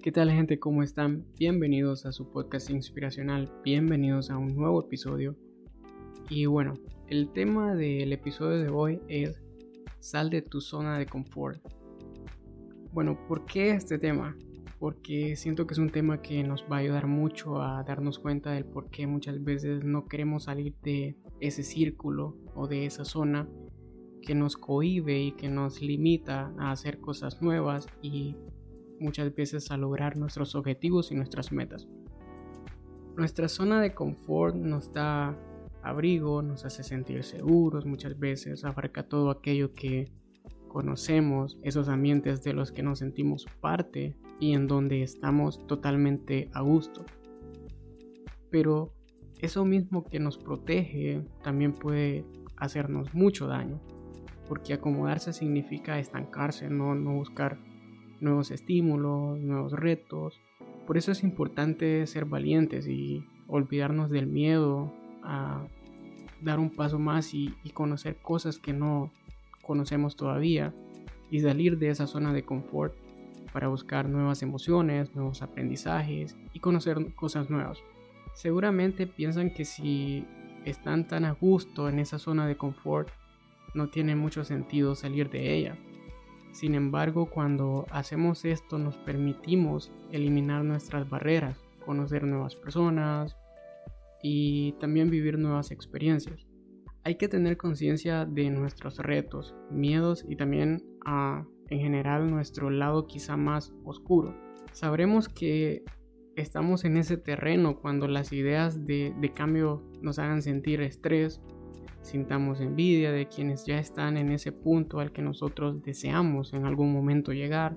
¿Qué tal gente? ¿Cómo están? Bienvenidos a su podcast inspiracional, bienvenidos a un nuevo episodio. Y bueno, el tema del episodio de hoy es Sal de tu zona de confort. Bueno, ¿por qué este tema? Porque siento que es un tema que nos va a ayudar mucho a darnos cuenta del por qué muchas veces no queremos salir de ese círculo o de esa zona que nos cohibe y que nos limita a hacer cosas nuevas y muchas veces a lograr nuestros objetivos y nuestras metas. Nuestra zona de confort nos da abrigo, nos hace sentir seguros muchas veces, abarca todo aquello que conocemos, esos ambientes de los que nos sentimos parte y en donde estamos totalmente a gusto. Pero eso mismo que nos protege también puede hacernos mucho daño, porque acomodarse significa estancarse, no, no buscar nuevos estímulos, nuevos retos. Por eso es importante ser valientes y olvidarnos del miedo a dar un paso más y, conocer cosas que no conocemos todavía y salir de esa zona de confort para buscar nuevas emociones, nuevos aprendizajes y conocer cosas nuevas. Seguramente piensan que si están tan a gusto en esa zona de confort, no tiene mucho sentido salir de ella. Sin embargo, cuando hacemos esto nos permitimos eliminar nuestras barreras, conocer nuevas personas y también vivir nuevas experiencias. Hay que tener conciencia de nuestros retos, miedos y también a, en general nuestro lado quizá más oscuro. Sabremos que estamos en ese terreno cuando las ideas de, de cambio nos hagan sentir estrés sintamos envidia de quienes ya están en ese punto al que nosotros deseamos en algún momento llegar,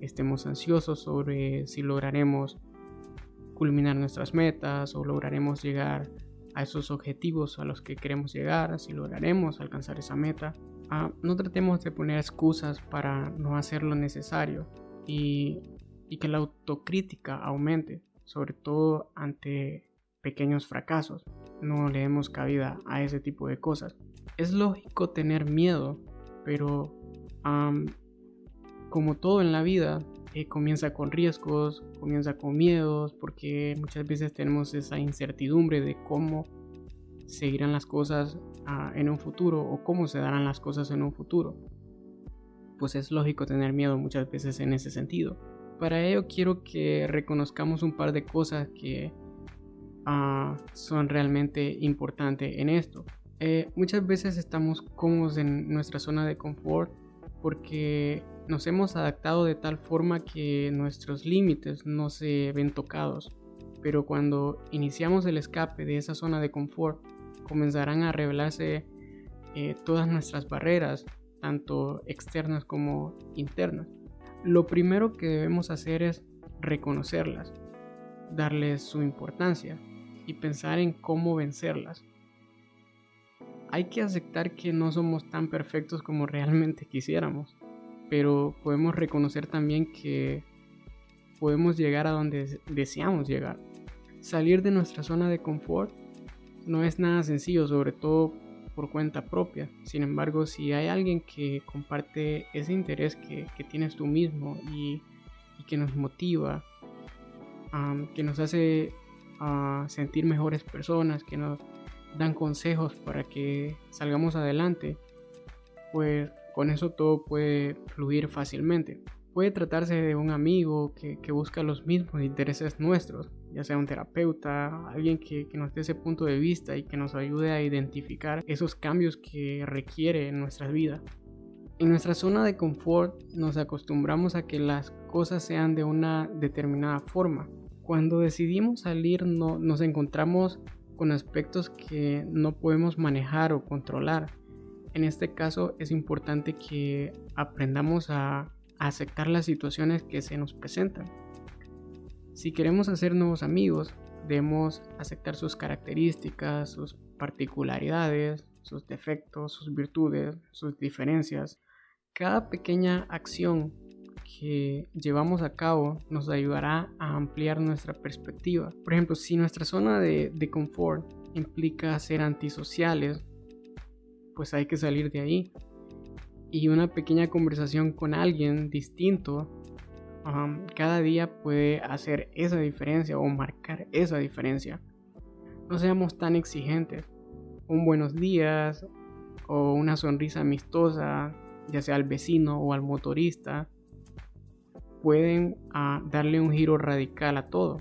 estemos ansiosos sobre si lograremos culminar nuestras metas o lograremos llegar a esos objetivos a los que queremos llegar, si lograremos alcanzar esa meta. Ah, no tratemos de poner excusas para no hacer lo necesario y, y que la autocrítica aumente, sobre todo ante pequeños fracasos. No le demos cabida a ese tipo de cosas. Es lógico tener miedo, pero como todo en la vida, eh, comienza con riesgos, comienza con miedos, porque muchas veces tenemos esa incertidumbre de cómo seguirán las cosas ah, en un futuro o cómo se darán las cosas en un futuro. Pues es lógico tener miedo muchas veces en ese sentido. Para ello quiero que reconozcamos un par de cosas que son realmente importantes en esto. Eh, muchas veces estamos cómodos en nuestra zona de confort porque nos hemos adaptado de tal forma que nuestros límites no se ven tocados. Pero cuando iniciamos el escape de esa zona de confort, comenzarán a revelarse eh, todas nuestras barreras, tanto externas como internas. Lo primero que debemos hacer es reconocerlas, darles su importancia, y pensar en cómo vencerlas. Hay que aceptar que no somos tan perfectos como realmente quisiéramos, pero podemos reconocer también que podemos llegar a donde deseamos llegar. Salir de nuestra zona de confort no es nada sencillo, sobre todo por cuenta propia. Sin embargo, si hay alguien que comparte ese interés que, tienes tú mismo y, que nos motiva, que nos hace a sentir mejores personas, que nos dan consejos para que salgamos adelante, pues con eso todo puede fluir fácilmente. Puede tratarse de un amigo que, busca los mismos intereses nuestros, ya sea un terapeuta, alguien que, que, nos dé ese punto de vista y que nos ayude a identificar esos cambios que requiere en nuestra vida. En nuestra zona de confort nos acostumbramos a que las cosas sean de una determinada forma, cuando decidimos salir no, nos encontramos con aspectos que no podemos manejar o controlar. En este caso es importante que aprendamos a, aceptar las situaciones que se nos presentan. Si queremos hacer nuevos amigos, debemos aceptar sus características, sus particularidades, sus defectos, sus virtudes, sus diferencias. Cada pequeña acción que llevamos a cabo nos ayudará a ampliar nuestra perspectiva. Por ejemplo, si nuestra zona de, confort implica ser antisociales, pues hay que salir de ahí. Y una pequeña conversación con alguien distinto cada día puede hacer esa diferencia o marcar esa diferencia. No seamos tan exigentes. Un buenos días o una sonrisa amistosa, ya sea al vecino o al motorista, pueden ah, darle un giro radical a todo.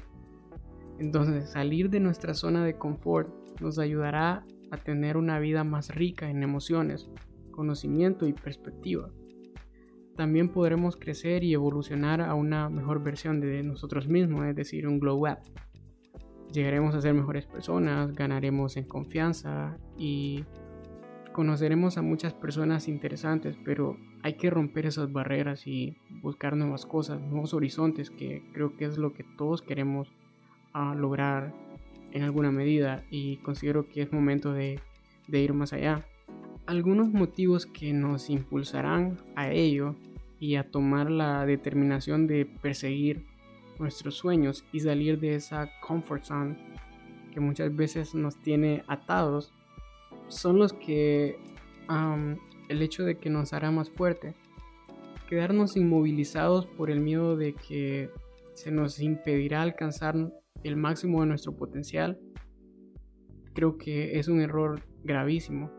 Entonces salir de nuestra zona de confort nos ayudará a tener una vida más rica en emociones, conocimiento y perspectiva. También podremos crecer y evolucionar a una mejor versión de nosotros mismos, es decir, un glow up. Llegaremos a ser mejores personas, ganaremos en confianza y conoceremos a muchas personas interesantes, pero hay que romper esas barreras y buscar nuevas cosas, nuevos horizontes, que creo que es lo que todos queremos a lograr en alguna medida y considero que es momento de, de ir más allá. Algunos motivos que nos impulsarán a ello y a tomar la determinación de perseguir nuestros sueños y salir de esa comfort zone que muchas veces nos tiene atados son los que el hecho de que nos hará más fuerte quedarnos inmovilizados por el miedo de que se nos impedirá alcanzar el máximo de nuestro potencial, creo que es un error gravísimo.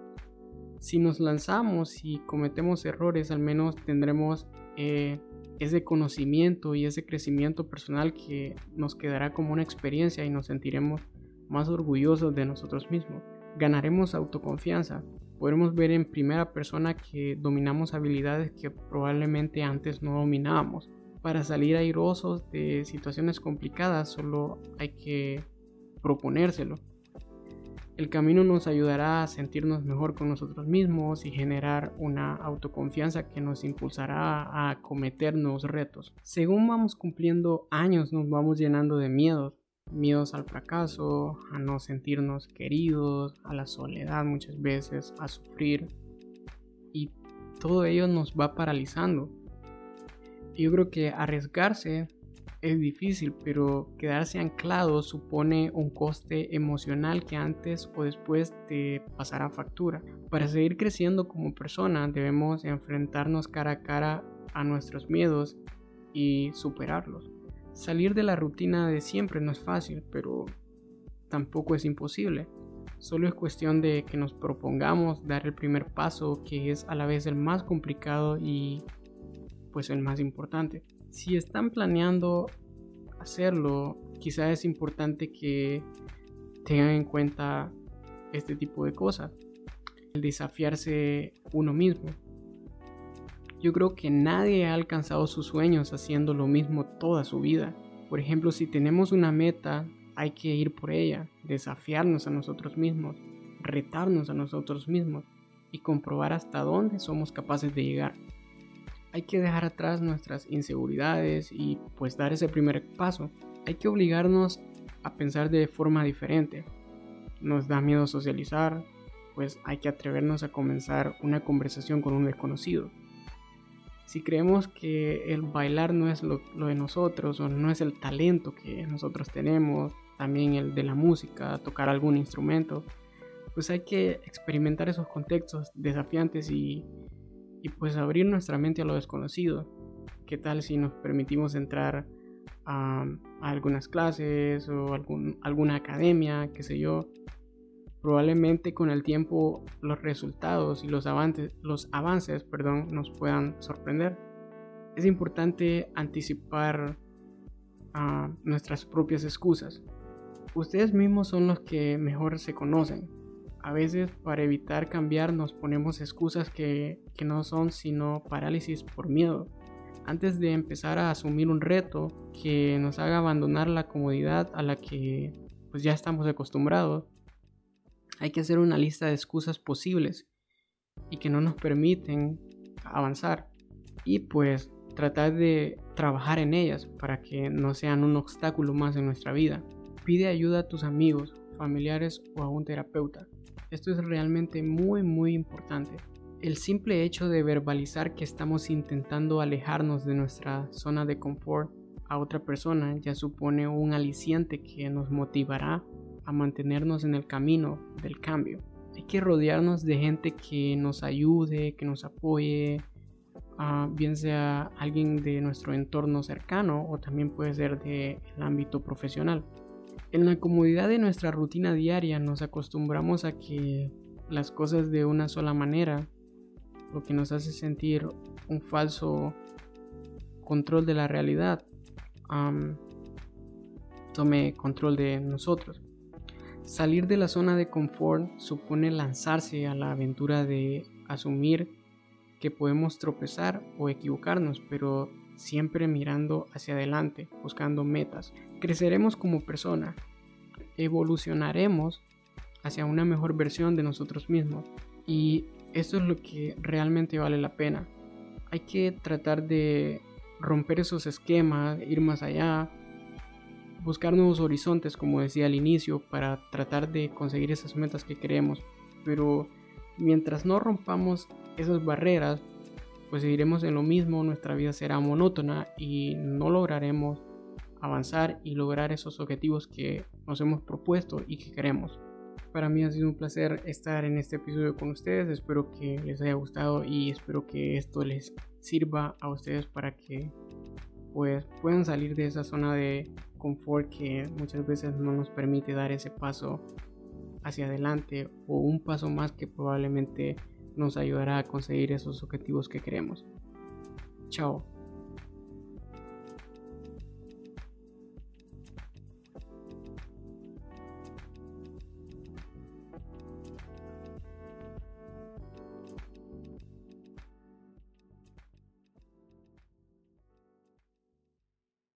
Si nos lanzamos y cometemos errores, al menos tendremos eh, ese conocimiento y ese crecimiento personal que nos quedará como una experiencia y nos sentiremos más orgullosos de nosotros mismos. Ganaremos autoconfianza. Podremos ver en primera persona que dominamos habilidades que probablemente antes no dominábamos para salir airosos de situaciones complicadas solo hay que proponérselo. El camino nos ayudará a sentirnos mejor con nosotros mismos y generar una autoconfianza que nos impulsará a cometer nuevos retos. Según vamos cumpliendo años nos vamos llenando de miedos. Miedos al fracaso, a no sentirnos queridos, a la soledad muchas veces, a sufrir. Y todo ello nos va paralizando yo creo que arriesgarse es difícil, pero quedarse anclado supone un coste emocional que antes o después te pasará factura. Para seguir creciendo como persona debemos enfrentarnos cara a cara a nuestros miedos y superarlos. Salir de la rutina de siempre no es fácil, pero tampoco es imposible. Solo es cuestión de que nos propongamos dar el primer paso, que es a la vez el más complicado y pues el más importante. Si están planeando hacerlo, quizá es importante que tengan en cuenta este tipo de cosas. El desafiarse uno mismo. Yo creo que nadie ha alcanzado sus sueños haciendo lo mismo toda su vida. Por ejemplo, si tenemos una meta, hay que ir por ella, desafiarnos a nosotros mismos, retarnos a nosotros mismos y comprobar hasta dónde somos capaces de llegar hay que dejar atrás nuestras inseguridades y pues dar ese primer paso. Hay que obligarnos a pensar de forma diferente. Nos da miedo socializar, pues hay que atrevernos a comenzar una conversación con un desconocido. Si creemos que el bailar no es lo, de nosotros o no es el talento que nosotros tenemos, también el de la música, tocar algún instrumento, pues hay que experimentar esos contextos desafiantes y y pues abrir nuestra mente a lo desconocido. ¿Qué tal si nos permitimos entrar a, algunas clases o algún, alguna academia, qué sé yo? Probablemente con el tiempo los resultados y los avances, los avances perdón, nos puedan sorprender. Es importante anticipar a nuestras propias excusas. Ustedes mismos son los que mejor se conocen a veces para evitar cambiar nos ponemos excusas que, no son sino parálisis por miedo. Antes de empezar a asumir un reto que nos haga abandonar la comodidad a la que pues ya estamos acostumbrados, hay que hacer una lista de excusas posibles y que no nos permiten avanzar y pues tratar de trabajar en ellas para que no sean un obstáculo más en nuestra vida. Pide ayuda a tus amigos, familiares o a un terapeuta. Esto es realmente muy muy importante. El simple hecho de verbalizar que estamos intentando alejarnos de nuestra zona de confort a otra persona ya supone un aliciente que nos motivará a mantenernos en el camino del cambio. Hay que rodearnos de gente que nos ayude, que nos apoye, ah, bien sea alguien de nuestro entorno cercano o también puede ser del ámbito profesional. En la comodidad de nuestra rutina diaria nos acostumbramos a que las cosas de una sola manera, lo que nos hace sentir un falso control de la realidad, tome control de nosotros. Salir de la zona de confort supone lanzarse a la aventura de asumir que podemos tropezar o equivocarnos, pero siempre mirando hacia adelante, buscando metas. Creceremos como persona, evolucionaremos hacia una mejor versión de nosotros mismos y esto es lo que realmente vale la pena. Hay que tratar de romper esos esquemas, ir más allá, buscar nuevos horizontes, como decía al inicio, para tratar de conseguir esas metas que queremos. Pero mientras no rompamos esas barreras, pues seguiremos en lo mismo, nuestra vida será monótona y no lograremos avanzar y lograr esos objetivos que nos hemos propuesto y que queremos. Para mí ha sido un placer estar en este episodio con ustedes, espero que les haya gustado y espero que esto les sirva a ustedes para que pues puedan salir de esa zona de confort que muchas veces no nos permite dar ese paso hacia adelante o un paso más que probablemente nos ayudará a conseguir esos objetivos que queremos. Chao.